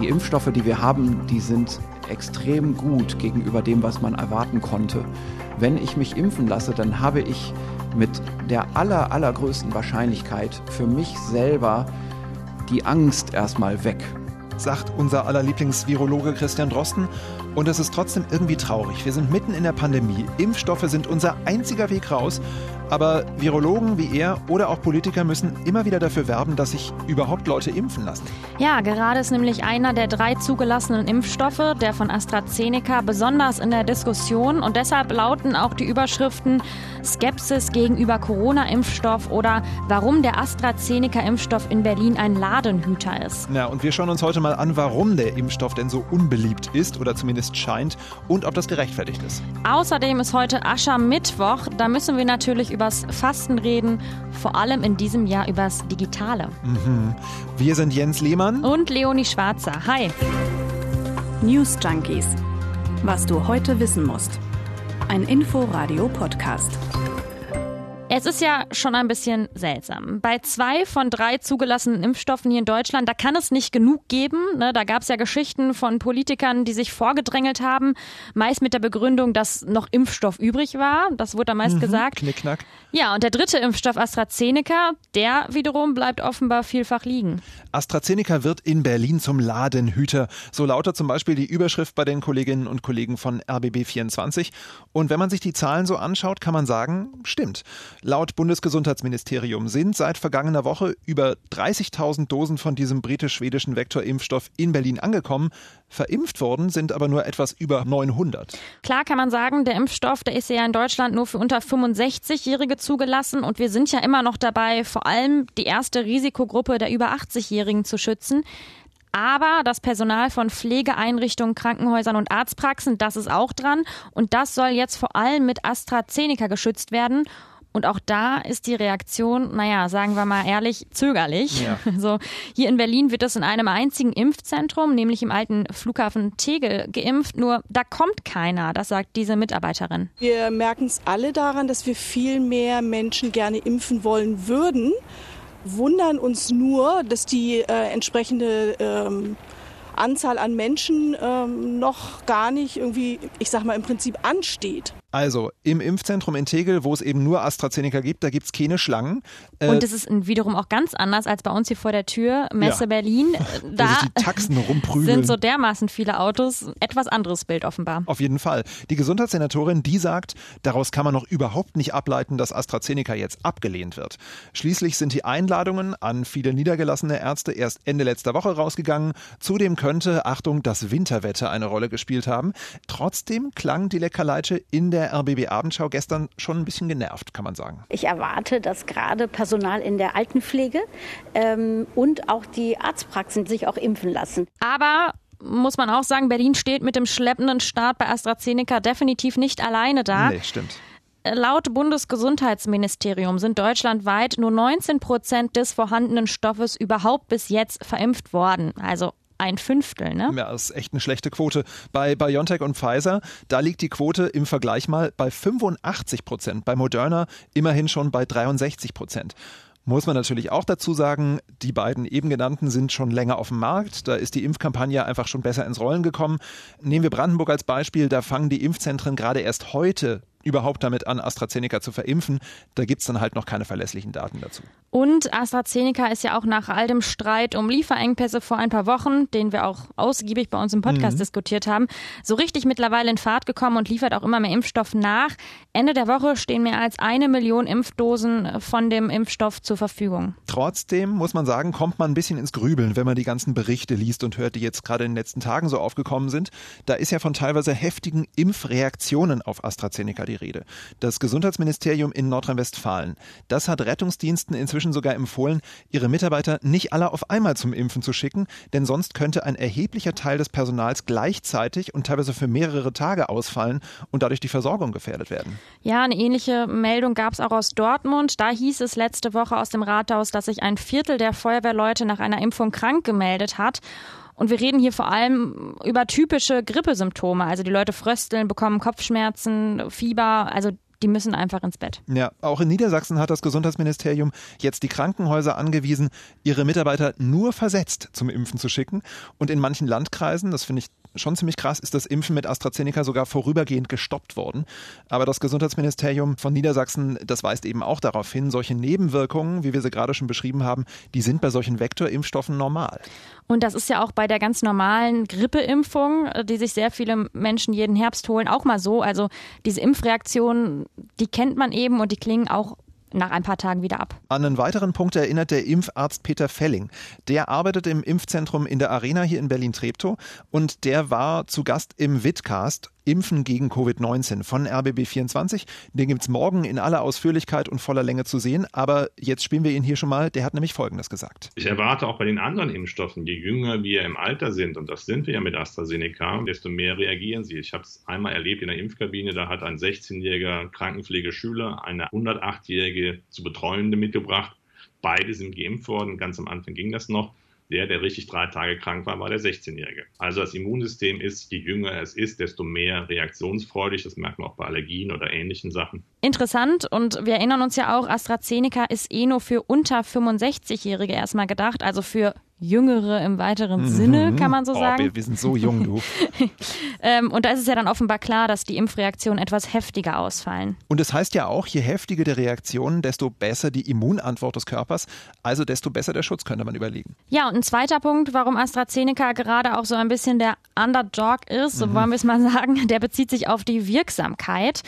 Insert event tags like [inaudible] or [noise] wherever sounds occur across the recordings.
Die Impfstoffe, die wir haben, die sind extrem gut gegenüber dem, was man erwarten konnte. Wenn ich mich impfen lasse, dann habe ich mit der aller, allergrößten Wahrscheinlichkeit für mich selber die Angst erstmal weg. Sagt unser aller Lieblingsvirologe Christian Drosten. Und es ist trotzdem irgendwie traurig. Wir sind mitten in der Pandemie. Impfstoffe sind unser einziger Weg raus. Aber Virologen wie er oder auch Politiker müssen immer wieder dafür werben, dass sich überhaupt Leute impfen lassen. Ja, gerade ist nämlich einer der drei zugelassenen Impfstoffe, der von AstraZeneca, besonders in der Diskussion. Und deshalb lauten auch die Überschriften Skepsis gegenüber Corona-Impfstoff oder warum der AstraZeneca-Impfstoff in Berlin ein Ladenhüter ist. Ja, und wir schauen uns heute mal an, warum der Impfstoff denn so unbeliebt ist oder zumindest scheint und ob das gerechtfertigt ist. Außerdem ist heute Aschermittwoch. Da müssen wir natürlich übers Fasten reden, vor allem in diesem Jahr übers Digitale. Mhm. Wir sind Jens Lehmann und Leonie Schwarzer. Hi. News Junkies. Was du heute wissen musst. Ein Info-Radio-Podcast. Es ist ja schon ein bisschen seltsam. Bei zwei von drei zugelassenen Impfstoffen hier in Deutschland, da kann es nicht genug geben. Ne? Da gab es ja Geschichten von Politikern, die sich vorgedrängelt haben, meist mit der Begründung, dass noch Impfstoff übrig war. Das wurde da meist mhm, gesagt. Knickknack. Ja, und der dritte Impfstoff AstraZeneca, der wiederum bleibt offenbar vielfach liegen. AstraZeneca wird in Berlin zum Ladenhüter. So lautet zum Beispiel die Überschrift bei den Kolleginnen und Kollegen von RBB24. Und wenn man sich die Zahlen so anschaut, kann man sagen, stimmt. Laut Bundesgesundheitsministerium sind seit vergangener Woche über 30.000 Dosen von diesem britisch-schwedischen Vektorimpfstoff in Berlin angekommen. Verimpft worden sind aber nur etwas über 900. Klar kann man sagen, der Impfstoff, der ist ja in Deutschland nur für unter 65-Jährige zugelassen und wir sind ja immer noch dabei, vor allem die erste Risikogruppe der über 80-Jährigen zu schützen. Aber das Personal von Pflegeeinrichtungen, Krankenhäusern und Arztpraxen, das ist auch dran. Und das soll jetzt vor allem mit AstraZeneca geschützt werden. Und auch da ist die Reaktion, naja, sagen wir mal ehrlich, zögerlich. Ja. [laughs] So, hier in Berlin wird es in einem einzigen Impfzentrum, nämlich im alten Flughafen Tegel, geimpft. Nur da kommt keiner, das sagt diese Mitarbeiterin. Wir merken es alle daran, dass wir viel mehr Menschen gerne impfen wollen würden, wundern uns nur, dass die äh, entsprechende ähm, Anzahl an Menschen ähm, noch gar nicht irgendwie, ich sag mal, im Prinzip ansteht. Also im Impfzentrum in Tegel, wo es eben nur AstraZeneca gibt, da gibt es keine Schlangen. Äh, und es ist wiederum auch ganz anders als bei uns hier vor der Tür, Messe ja. Berlin. [laughs] Da sind so dermaßen viele Autos. Etwas anderes Bild offenbar. Auf jeden Fall. Die Gesundheitssenatorin, die sagt, daraus kann man noch überhaupt nicht ableiten, dass AstraZeneca jetzt abgelehnt wird. Schließlich sind die Einladungen an viele niedergelassene Ärzte erst Ende letzter Woche rausgegangen. Zudem könnte, Achtung, das Winterwetter eine Rolle gespielt haben. Trotzdem klang die Leckerleitsche in der der RBB Abendschau gestern schon ein bisschen genervt, kann man sagen. Ich erwarte, dass gerade Personal in der Altenpflege ähm, und auch die Arztpraxen sich auch impfen lassen. Aber muss man auch sagen, Berlin steht mit dem schleppenden Start bei AstraZeneca definitiv nicht alleine da. Nee, stimmt. Laut Bundesgesundheitsministerium sind deutschlandweit nur 19 Prozent des vorhandenen Stoffes überhaupt bis jetzt verimpft worden. Also ein Fünftel, ne? Ja, das ist echt eine schlechte Quote. Bei BioNTech und Pfizer, da liegt die Quote im Vergleich mal bei 85 Prozent. Bei Moderna immerhin schon bei 63 Prozent. Muss man natürlich auch dazu sagen, die beiden eben genannten sind schon länger auf dem Markt. Da ist die Impfkampagne einfach schon besser ins Rollen gekommen. Nehmen wir Brandenburg als Beispiel. Da fangen die Impfzentren gerade erst heute überhaupt damit an, AstraZeneca zu verimpfen. Da gibt es dann halt noch keine verlässlichen Daten dazu. Und AstraZeneca ist ja auch nach all dem Streit um Lieferengpässe vor ein paar Wochen, den wir auch ausgiebig bei uns im Podcast mhm. diskutiert haben, so richtig mittlerweile in Fahrt gekommen und liefert auch immer mehr Impfstoff nach. Ende der Woche stehen mehr als eine Million Impfdosen von dem Impfstoff zur Verfügung. Trotzdem muss man sagen, kommt man ein bisschen ins Grübeln, wenn man die ganzen Berichte liest und hört, die jetzt gerade in den letzten Tagen so aufgekommen sind. Da ist ja von teilweise heftigen Impfreaktionen auf AstraZeneca die Rede. Das Gesundheitsministerium in Nordrhein-Westfalen, das hat Rettungsdiensten inzwischen sogar empfohlen, ihre Mitarbeiter nicht alle auf einmal zum Impfen zu schicken, denn sonst könnte ein erheblicher Teil des Personals gleichzeitig und teilweise für mehrere Tage ausfallen und dadurch die Versorgung gefährdet werden. Ja, eine ähnliche Meldung gab es auch aus Dortmund. Da hieß es letzte Woche aus dem Rathaus, dass sich ein Viertel der Feuerwehrleute nach einer Impfung krank gemeldet hat. Und wir reden hier vor allem über typische Grippesymptome. Also die Leute frösteln, bekommen Kopfschmerzen, Fieber. Also die müssen einfach ins Bett. Ja, auch in Niedersachsen hat das Gesundheitsministerium jetzt die Krankenhäuser angewiesen, ihre Mitarbeiter nur versetzt zum Impfen zu schicken. Und in manchen Landkreisen, das finde ich schon ziemlich krass, ist das Impfen mit AstraZeneca sogar vorübergehend gestoppt worden. Aber das Gesundheitsministerium von Niedersachsen, das weist eben auch darauf hin, solche Nebenwirkungen, wie wir sie gerade schon beschrieben haben, die sind bei solchen Vektorimpfstoffen normal. Und das ist ja auch bei der ganz normalen Grippeimpfung, die sich sehr viele Menschen jeden Herbst holen, auch mal so. Also diese Impfreaktionen, die kennt man eben und die klingen auch nach ein paar Tagen wieder ab. An einen weiteren Punkt erinnert der Impfarzt Peter Felling. Der arbeitet im Impfzentrum in der Arena hier in Berlin-Treptow und der war zu Gast im Witcast Impfen gegen Covid-19 von RBB24. Den gibt es morgen in aller Ausführlichkeit und voller Länge zu sehen. Aber jetzt spielen wir ihn hier schon mal. Der hat nämlich Folgendes gesagt. Ich erwarte auch bei den anderen Impfstoffen, je jünger wir im Alter sind, und das sind wir ja mit AstraZeneca, desto mehr reagieren sie. Ich habe es einmal erlebt in der Impfkabine, da hat ein 16-jähriger Krankenpflegeschüler eine 108-jährige zu Betreuende mitgebracht. Beide sind geimpft worden. Ganz am Anfang ging das noch. Der, der richtig drei Tage krank war, war der 16-Jährige. Also das Immunsystem ist, je jünger es ist, desto mehr reaktionsfreudig. Das merkt man auch bei Allergien oder ähnlichen Sachen. Interessant und wir erinnern uns ja auch, AstraZeneca ist eh nur für unter 65-Jährige erstmal gedacht, also für Jüngere im weiteren mhm. Sinne, kann man so oh, sagen. Wir, wir, sind so jung, du. [laughs] ähm, und da ist es ja dann offenbar klar, dass die Impfreaktionen etwas heftiger ausfallen. Und es das heißt ja auch, je heftiger die Reaktionen, desto besser die Immunantwort des Körpers, also desto besser der Schutz, könnte man überlegen. Ja, und ein zweiter Punkt, warum AstraZeneca gerade auch so ein bisschen der Underdog ist, so mhm. wollen wir es mal sagen, [laughs] der bezieht sich auf die Wirksamkeit.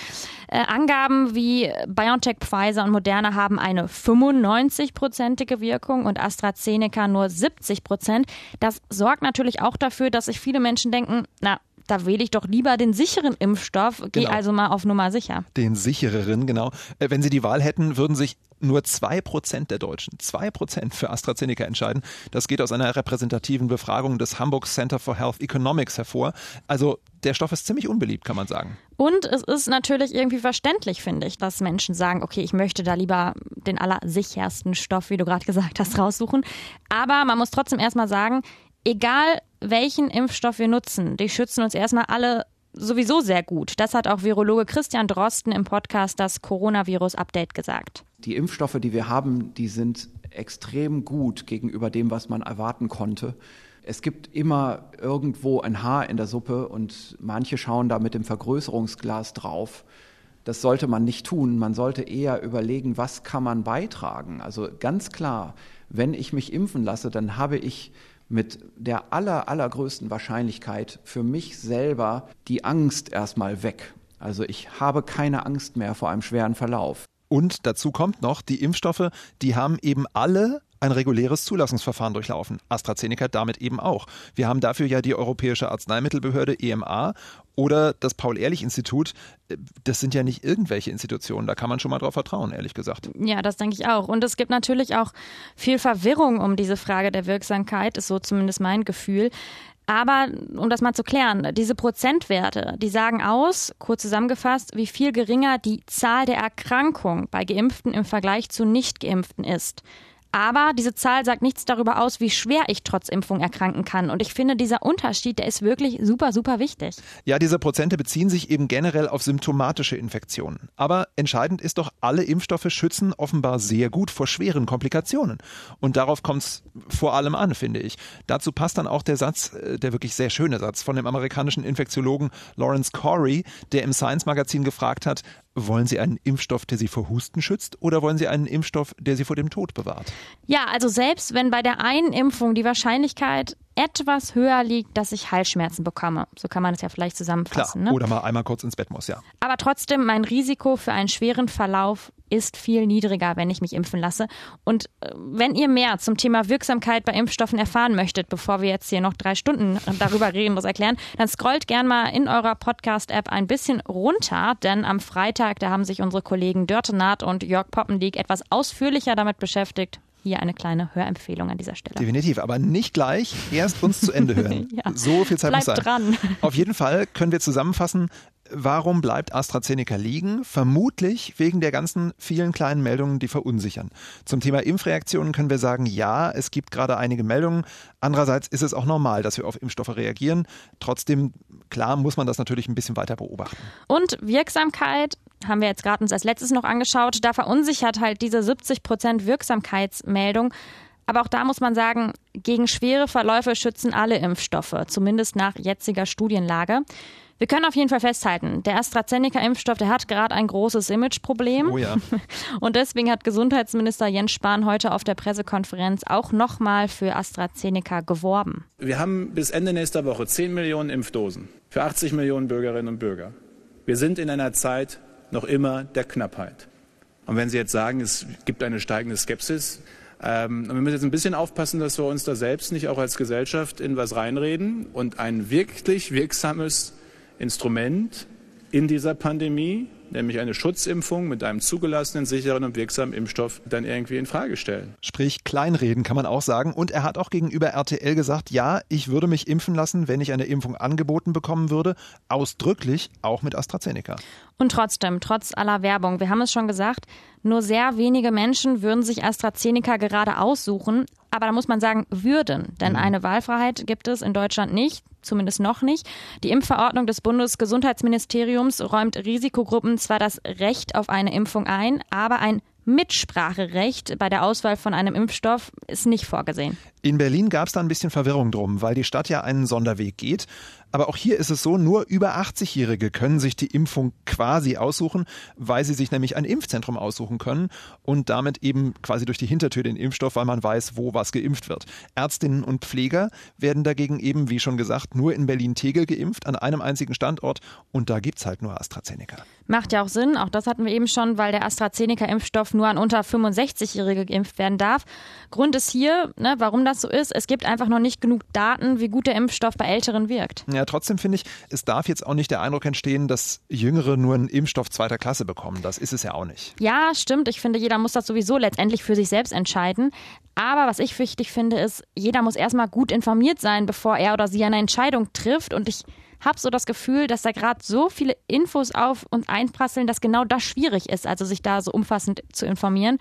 Äh, Angaben wie BioNTech, Pfizer und Moderna haben eine 95-prozentige Wirkung und AstraZeneca nur 70 Prozent. Das sorgt natürlich auch dafür, dass sich viele Menschen denken, na, da wähle ich doch lieber den sicheren Impfstoff, gehe genau. also mal auf Nummer sicher. Den sichereren, genau. Äh, wenn Sie die Wahl hätten, würden sich nur zwei Prozent der Deutschen, zwei Prozent für AstraZeneca entscheiden. Das geht aus einer repräsentativen Befragung des Hamburg Center for Health Economics hervor. Also der Stoff ist ziemlich unbeliebt, kann man sagen. Und es ist natürlich irgendwie verständlich, finde ich, dass Menschen sagen, okay, ich möchte da lieber den allersichersten Stoff, wie du gerade gesagt hast, raussuchen. Aber man muss trotzdem erstmal sagen, egal welchen Impfstoff wir nutzen, die schützen uns erstmal alle sowieso sehr gut. Das hat auch Virologe Christian Drosten im Podcast das Coronavirus-Update gesagt. Die Impfstoffe, die wir haben, die sind extrem gut gegenüber dem, was man erwarten konnte. Es gibt immer irgendwo ein Haar in der Suppe und manche schauen da mit dem Vergrößerungsglas drauf. Das sollte man nicht tun. Man sollte eher überlegen, was kann man beitragen. Also ganz klar, wenn ich mich impfen lasse, dann habe ich mit der aller, allergrößten Wahrscheinlichkeit für mich selber die Angst erstmal weg. Also ich habe keine Angst mehr vor einem schweren Verlauf. Und dazu kommt noch, die Impfstoffe, die haben eben alle ein reguläres Zulassungsverfahren durchlaufen. AstraZeneca damit eben auch. Wir haben dafür ja die Europäische Arzneimittelbehörde EMA oder das Paul-Ehrlich-Institut. Das sind ja nicht irgendwelche Institutionen. Da kann man schon mal drauf vertrauen, ehrlich gesagt. Ja, das denke ich auch. Und es gibt natürlich auch viel Verwirrung um diese Frage der Wirksamkeit, ist so zumindest mein Gefühl. Aber um das mal zu klären, diese Prozentwerte, die sagen aus, kurz zusammengefasst, wie viel geringer die Zahl der Erkrankungen bei Geimpften im Vergleich zu Nicht-Geimpften ist. Aber diese Zahl sagt nichts darüber aus, wie schwer ich trotz Impfung erkranken kann. Und ich finde, dieser Unterschied, der ist wirklich super, super wichtig. Ja, diese Prozente beziehen sich eben generell auf symptomatische Infektionen. Aber entscheidend ist doch, alle Impfstoffe schützen offenbar sehr gut vor schweren Komplikationen. Und darauf kommt es vor allem an, finde ich. Dazu passt dann auch der Satz, äh, der wirklich sehr schöne Satz von dem amerikanischen Infektiologen Lawrence Corey, der im Science Magazin gefragt hat, wollen Sie einen Impfstoff, der Sie vor Husten schützt oder wollen Sie einen Impfstoff, der Sie vor dem Tod bewahrt? Ja, also selbst wenn bei der einen Impfung die Wahrscheinlichkeit etwas höher liegt, dass ich Halsschmerzen bekomme. So kann man es ja vielleicht zusammenfassen. Klar. Ne? Oder mal einmal kurz ins Bett muss, ja. Aber trotzdem, mein Risiko für einen schweren Verlauf ist viel niedriger, wenn ich mich impfen lasse. Und äh, wenn ihr mehr zum Thema Wirksamkeit bei Impfstoffen erfahren möchtet, bevor wir jetzt hier noch drei Stunden darüber reden, was erklären, dann scrollt gern mal in eurer Podcast-App ein bisschen runter, denn am Freitag, da haben sich unsere Kollegen Dörte Naht und Jörg Poppendiek etwas ausführlicher damit beschäftigt, hier eine kleine Hörempfehlung an dieser Stelle. Definitiv, aber nicht gleich. Erst uns zu Ende hören. [laughs] ja. So viel Zeit Bleibt muss sein. dran. [laughs] Auf jeden Fall können wir zusammenfassen, Warum bleibt AstraZeneca liegen? Vermutlich wegen der ganzen vielen kleinen Meldungen, die verunsichern. Zum Thema Impfreaktionen können wir sagen, ja, es gibt gerade einige Meldungen. Andererseits ist es auch normal, dass wir auf Impfstoffe reagieren. Trotzdem, klar, muss man das natürlich ein bisschen weiter beobachten. Und Wirksamkeit haben wir jetzt gerade uns als letztes noch angeschaut. Da verunsichert halt diese 70 Prozent Wirksamkeitsmeldung. Aber auch da muss man sagen, gegen schwere Verläufe schützen alle Impfstoffe, zumindest nach jetziger Studienlage. Wir können auf jeden Fall festhalten, der AstraZeneca-Impfstoff, der hat gerade ein großes Imageproblem. Oh ja. [laughs] Und deswegen hat Gesundheitsminister Jens Spahn heute auf der Pressekonferenz auch nochmal für AstraZeneca geworben. Wir haben bis Ende nächster Woche 10 Millionen Impfdosen für 80 Millionen Bürgerinnen und Bürger. Wir sind in einer Zeit noch immer der Knappheit. Und wenn Sie jetzt sagen, es gibt eine steigende Skepsis, ähm, wir müssen jetzt ein bisschen aufpassen, dass wir uns da selbst nicht auch als Gesellschaft in was reinreden und ein wirklich wirksames Instrument in dieser Pandemie, nämlich eine Schutzimpfung mit einem zugelassenen, sicheren und wirksamen Impfstoff, dann irgendwie in Frage stellen. Sprich, kleinreden kann man auch sagen. Und er hat auch gegenüber RTL gesagt, ja, ich würde mich impfen lassen, wenn ich eine Impfung angeboten bekommen würde, ausdrücklich auch mit AstraZeneca. Und trotzdem, trotz aller Werbung, wir haben es schon gesagt, nur sehr wenige Menschen würden sich AstraZeneca gerade aussuchen. Aber da muss man sagen, würden. Denn mhm. eine Wahlfreiheit gibt es in Deutschland nicht, zumindest noch nicht. Die Impfverordnung des Bundesgesundheitsministeriums räumt Risikogruppen zwar das Recht auf eine Impfung ein, aber ein Mitspracherecht bei der Auswahl von einem Impfstoff ist nicht vorgesehen. In Berlin gab es da ein bisschen Verwirrung drum, weil die Stadt ja einen Sonderweg geht. Aber auch hier ist es so, nur über 80-Jährige können sich die Impfung quasi aussuchen, weil sie sich nämlich ein Impfzentrum aussuchen können und damit eben quasi durch die Hintertür den Impfstoff, weil man weiß, wo was geimpft wird. Ärztinnen und Pfleger werden dagegen eben, wie schon gesagt, nur in Berlin-Tegel geimpft, an einem einzigen Standort und da gibt es halt nur AstraZeneca. Macht ja auch Sinn, auch das hatten wir eben schon, weil der AstraZeneca-Impfstoff nur an unter 65-Jährige geimpft werden darf. Grund ist hier, ne, warum das so ist, es gibt einfach noch nicht genug Daten, wie gut der Impfstoff bei Älteren wirkt. Ja, trotzdem finde ich, es darf jetzt auch nicht der Eindruck entstehen, dass Jüngere nur einen Impfstoff zweiter Klasse bekommen. Das ist es ja auch nicht. Ja, stimmt. Ich finde, jeder muss das sowieso letztendlich für sich selbst entscheiden. Aber was ich wichtig finde, ist, jeder muss erstmal gut informiert sein, bevor er oder sie eine Entscheidung trifft. Und ich habe so das Gefühl, dass da gerade so viele Infos auf uns einprasseln, dass genau das schwierig ist, also sich da so umfassend zu informieren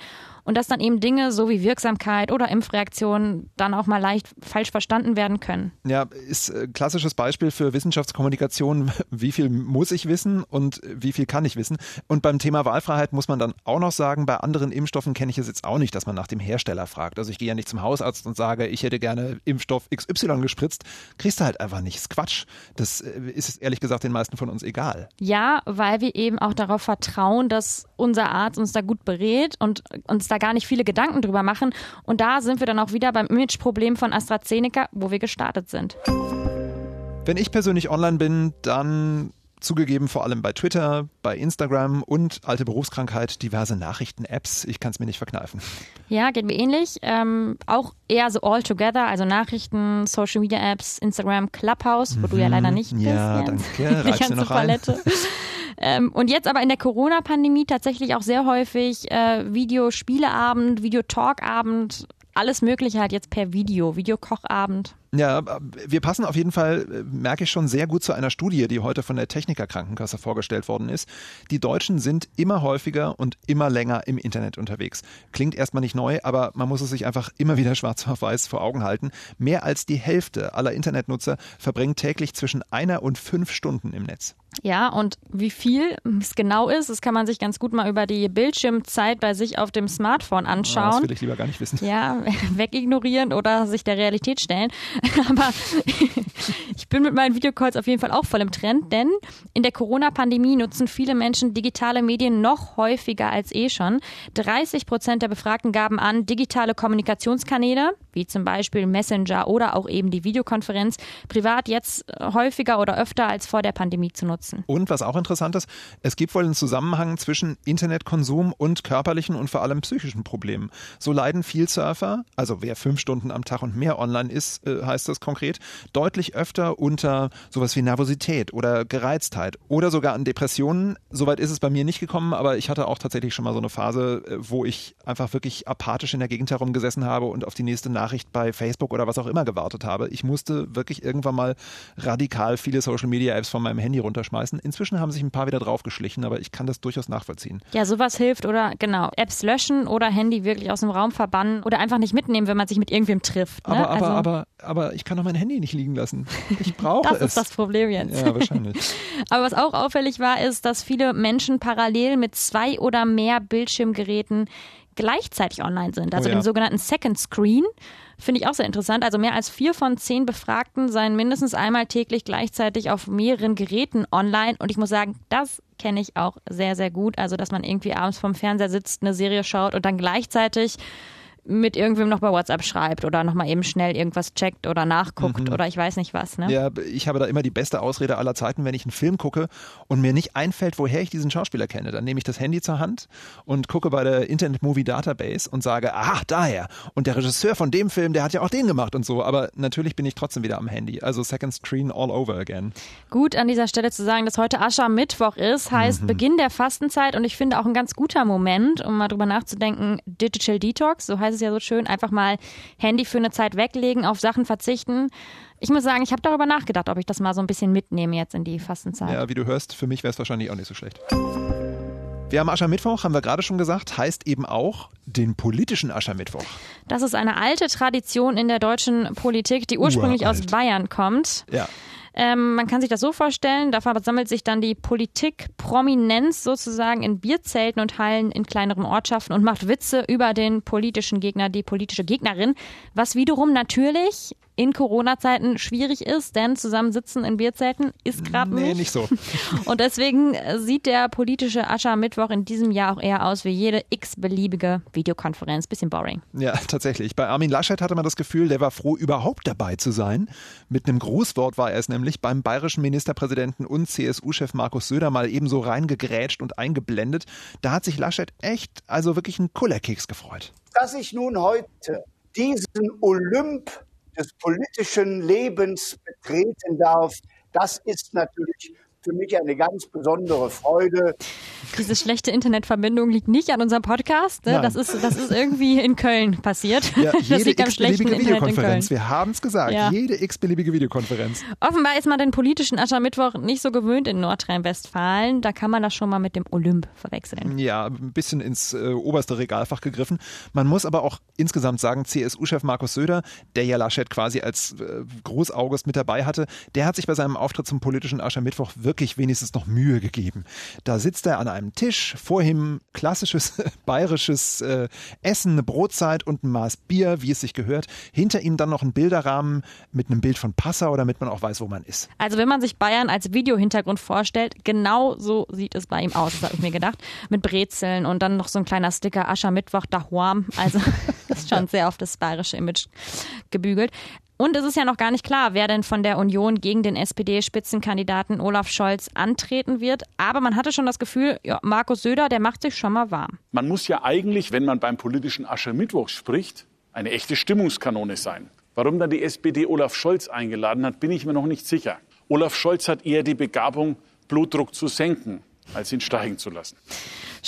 und dass dann eben Dinge so wie Wirksamkeit oder Impfreaktionen dann auch mal leicht falsch verstanden werden können. Ja, ist ein äh, klassisches Beispiel für Wissenschaftskommunikation. [laughs] Wie viel muss ich wissen und wie viel kann ich wissen? Und beim Thema Wahlfreiheit muss man dann auch noch sagen, bei anderen Impfstoffen kenne ich es jetzt auch nicht, dass man nach dem Hersteller fragt. Also ich gehe ja nicht zum Hausarzt und sage, ich hätte gerne Impfstoff XY gespritzt. Kriegst du halt einfach nicht. Ist Quatsch. Das äh, ist ehrlich gesagt den meisten von uns egal. Ja, weil wir eben auch darauf vertrauen, dass unser Arzt uns da gut berät und uns da gar nicht viele Gedanken drüber machen. Und da sind wir dann auch wieder beim Imageproblem von AstraZeneca, wo wir gestartet sind. Wenn ich persönlich online bin, dann zugegeben vor allem bei Twitter, bei Instagram und alte Berufskrankheit, diverse Nachrichten-Apps. Ich kann es mir nicht verkneifen. Ja, geht mir ähnlich. Ähm, auch eher so all together, also Nachrichten, Social Media Apps, Instagram, Clubhouse, wo mhm. du ja leider nicht bist. Ja, danke. [laughs] Die ganze Palette. Ähm, und jetzt aber in der Corona-Pandemie tatsächlich auch sehr häufig äh, Videospieleabend, Videotalkabend, alles Mögliche halt jetzt per Video, Videokochabend. Ja, wir passen auf jeden Fall, äh, merke ich schon, sehr gut zu einer Studie, die heute von der Techniker Krankenkasse vorgestellt worden ist. Die Deutschen sind immer häufiger und immer länger im Internet unterwegs. Klingt erstmal nicht neu, aber man muss es sich einfach immer wieder schwarz auf weiß vor Augen halten. Mehr als die Hälfte aller Internetnutzer verbringt täglich zwischen einer und fünf Stunden im Netz. Ja, und wie viel es genau ist, das kann man sich ganz gut mal über die Bildschirmzeit bei sich auf dem Smartphone anschauen. Ah, das will ich lieber gar nicht wissen. Ja, [laughs] wegignorieren oder sich der Realität stellen. [laughs] Aber [laughs] ich bin mit meinen Videocalls auf jeden Fall auch voll im Trend, denn in der Corona-Pandemie nutzen viele Menschen digitale Medien noch häufiger als eh schon. 30 Prozent der Befragten gaben an, digitale Kommunikationskanäle, wie zum Beispiel Messenger oder auch eben die Videokonferenz, privat jetzt häufiger oder öfter als vor der Pandemie zu nutzen. Und was auch interessant ist, es gibt wohl einen Zusammenhang zwischen Internetkonsum und körperlichen und vor allem psychischen Problemen. So leiden viel Surfer, also wer fünf Stunden am Tag und mehr online ist, äh, heißt das konkret, deutlich öfter unter sowas wie Nervosität oder Gereiztheit oder sogar an Depressionen. Soweit ist es bei mir nicht gekommen, aber ich hatte auch tatsächlich schon mal so eine Phase, äh, wo ich einfach wirklich apathisch in der Gegend herumgesessen habe und auf die nächste Nachricht Nachricht bei Facebook oder was auch immer gewartet habe. Ich musste wirklich irgendwann mal radikal viele Social Media Apps von meinem Handy runterschmeißen. Inzwischen haben sich ein paar wieder draufgeschlichen, aber ich kann das durchaus nachvollziehen. Ja, sowas hilft oder genau, Apps löschen oder Handy wirklich aus dem Raum verbannen oder einfach nicht mitnehmen, wenn man sich mit irgendwem trifft. Ne? Aber, aber, also, aber, aber ich kann doch mein Handy nicht liegen lassen. Ich brauche das [laughs] es. Das ist das Problem jetzt. Ja, wahrscheinlich. [laughs] aber was auch auffällig war, ist, dass viele Menschen parallel mit zwei oder mehr Bildschirmgeräten gleichzeitig online sind, also oh ja. dem sogenannten Second Screen. Finde ich auch sehr interessant. Also mehr als vier von zehn Befragten seien mindestens einmal täglich gleichzeitig auf mehreren Geräten online. Und ich muss sagen, das kenne ich auch sehr, sehr gut. Also, dass man irgendwie abends vorm Fernseher sitzt, eine Serie schaut und dann gleichzeitig mit irgendwem noch bei WhatsApp schreibt oder nochmal eben schnell irgendwas checkt oder nachguckt mhm. oder ich weiß nicht was. Ne? Ja, ich habe da immer die beste Ausrede aller Zeiten, wenn ich einen Film gucke und mir nicht einfällt, woher ich diesen Schauspieler kenne. Dann nehme ich das Handy zur Hand und gucke bei der Internet Movie Database und sage, aha, daher. Und der Regisseur von dem Film, der hat ja auch den gemacht und so. Aber natürlich bin ich trotzdem wieder am Handy. Also Second Screen all over again. Gut, an dieser Stelle zu sagen, dass heute Aschermittwoch ist, heißt mhm. Beginn der Fastenzeit und ich finde auch ein ganz guter Moment, um mal drüber nachzudenken, Digital Detox, so heißt es ja so schön, einfach mal Handy für eine Zeit weglegen, auf Sachen verzichten. Ich muss sagen, ich habe darüber nachgedacht, ob ich das mal so ein bisschen mitnehme jetzt in die Fastenzeit. Ja, wie du hörst, für mich wäre es wahrscheinlich auch nicht so schlecht. Wir haben Aschermittwoch, haben wir gerade schon gesagt, heißt eben auch den politischen Aschermittwoch. Das ist eine alte Tradition in der deutschen Politik, die ursprünglich Uralt. aus Bayern kommt. Ja. Ähm, man kann sich das so vorstellen, da versammelt sich dann die Politik-Prominenz sozusagen in Bierzelten und Hallen in kleineren Ortschaften und macht Witze über den politischen Gegner, die politische Gegnerin, was wiederum natürlich in Corona-Zeiten schwierig ist, denn zusammensitzen in Bierzelten ist gerade nee, nicht. nicht so. [laughs] Und deswegen sieht der politische Aschermittwoch in diesem Jahr auch eher aus wie jede x-beliebige Videokonferenz. Bisschen boring. Ja, tatsächlich. Bei Armin Laschet hatte man das Gefühl, der war froh, überhaupt dabei zu sein. Mit einem Grußwort war er es nämlich beim bayerischen Ministerpräsidenten und CSU-Chef Markus Söder mal ebenso reingegrätscht und eingeblendet. Da hat sich Laschet echt, also wirklich einen Kullerkeks gefreut. Dass ich nun heute diesen Olymp des politischen Lebens betreten darf, das ist natürlich für mich eine ganz besondere Freude. Diese schlechte Internetverbindung liegt nicht an unserem Podcast. Ne? Das, ist, das ist irgendwie in Köln passiert. Ja, [laughs] jede x-beliebige Videokonferenz. Wir haben es gesagt. Ja. Jede x-beliebige Videokonferenz. Offenbar ist man den politischen Aschermittwoch nicht so gewöhnt in Nordrhein-Westfalen. Da kann man das schon mal mit dem Olymp verwechseln. Ja, ein bisschen ins äh, oberste Regalfach gegriffen. Man muss aber auch insgesamt sagen, CSU-Chef Markus Söder, der ja Laschet quasi als äh, Großaugust mit dabei hatte, der hat sich bei seinem Auftritt zum politischen Aschermittwoch wirklich wirklich wenigstens noch Mühe gegeben. Da sitzt er an einem Tisch, vor ihm klassisches [laughs] bayerisches äh, Essen, eine Brotzeit und ein Maß Bier, wie es sich gehört. Hinter ihm dann noch ein Bilderrahmen mit einem Bild von Passau, damit man auch weiß, wo man ist. Also wenn man sich Bayern als Videohintergrund vorstellt, genau so sieht es bei ihm aus, das habe ich mir gedacht. Mit Brezeln und dann noch so ein kleiner Sticker Aschermittwoch dahuam. Also [laughs] ist schon sehr auf das bayerische Image gebügelt. Und es ist ja noch gar nicht klar, wer denn von der Union gegen den SPD-Spitzenkandidaten Olaf Scholz antreten wird. Aber man hatte schon das Gefühl, ja, Markus Söder, der macht sich schon mal warm. Man muss ja eigentlich, wenn man beim politischen Aschermittwoch spricht, eine echte Stimmungskanone sein. Warum dann die SPD Olaf Scholz eingeladen hat, bin ich mir noch nicht sicher. Olaf Scholz hat eher die Begabung, Blutdruck zu senken, als ihn steigen zu lassen.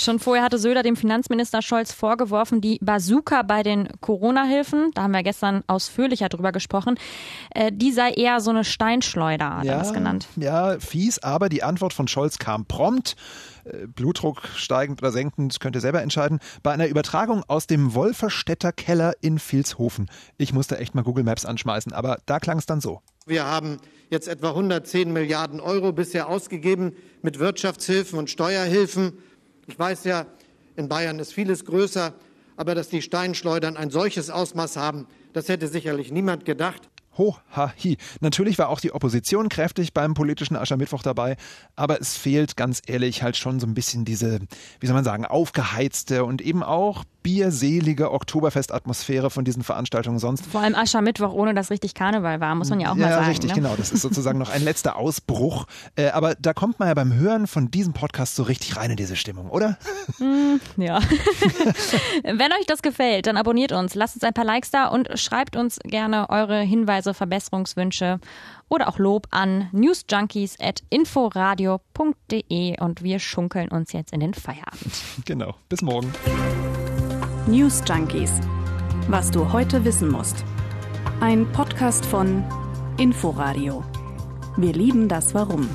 Schon vorher hatte Söder dem Finanzminister Scholz vorgeworfen, die Bazooka bei den Corona-Hilfen, da haben wir gestern ausführlicher drüber gesprochen, äh, die sei eher so eine Steinschleuder, hat ja, er das genannt. Ja, fies, aber die Antwort von Scholz kam prompt. Äh, Blutdruck steigend oder senkend, könnt ihr selber entscheiden. Bei einer Übertragung aus dem Wolferstädter Keller in Vilshofen. Ich musste echt mal Google Maps anschmeißen, aber da klang es dann so. Wir haben jetzt etwa 110 Milliarden Euro bisher ausgegeben mit Wirtschaftshilfen und Steuerhilfen. Ich weiß ja, in Bayern ist vieles größer, aber dass die Steinschleudern ein solches Ausmaß haben, das hätte sicherlich niemand gedacht. Ho, ha, hi. Natürlich war auch die Opposition kräftig beim politischen Aschermittwoch dabei, aber es fehlt ganz ehrlich halt schon so ein bisschen diese, wie soll man sagen, aufgeheizte und eben auch bierselige Oktoberfestatmosphäre von diesen Veranstaltungen sonst. Vor allem Aschermittwoch, ohne dass richtig Karneval war, muss man ja auch ja, mal sagen. Ja, richtig, ne? genau. Das ist sozusagen noch ein letzter Ausbruch. Äh, aber da kommt man ja beim Hören von diesem Podcast so richtig rein in diese Stimmung, oder? Mm, ja. [laughs] Wenn euch das gefällt, dann abonniert uns, lasst uns ein paar Likes da und schreibt uns gerne eure Hinweise, Verbesserungswünsche oder auch Lob an newsjunkies.inforadio.de und wir schunkeln uns jetzt in den Feierabend. [laughs] Genau. Bis morgen. News Junkies. Was du heute wissen musst. Ein Podcast von Inforadio. Wir lieben das Warum.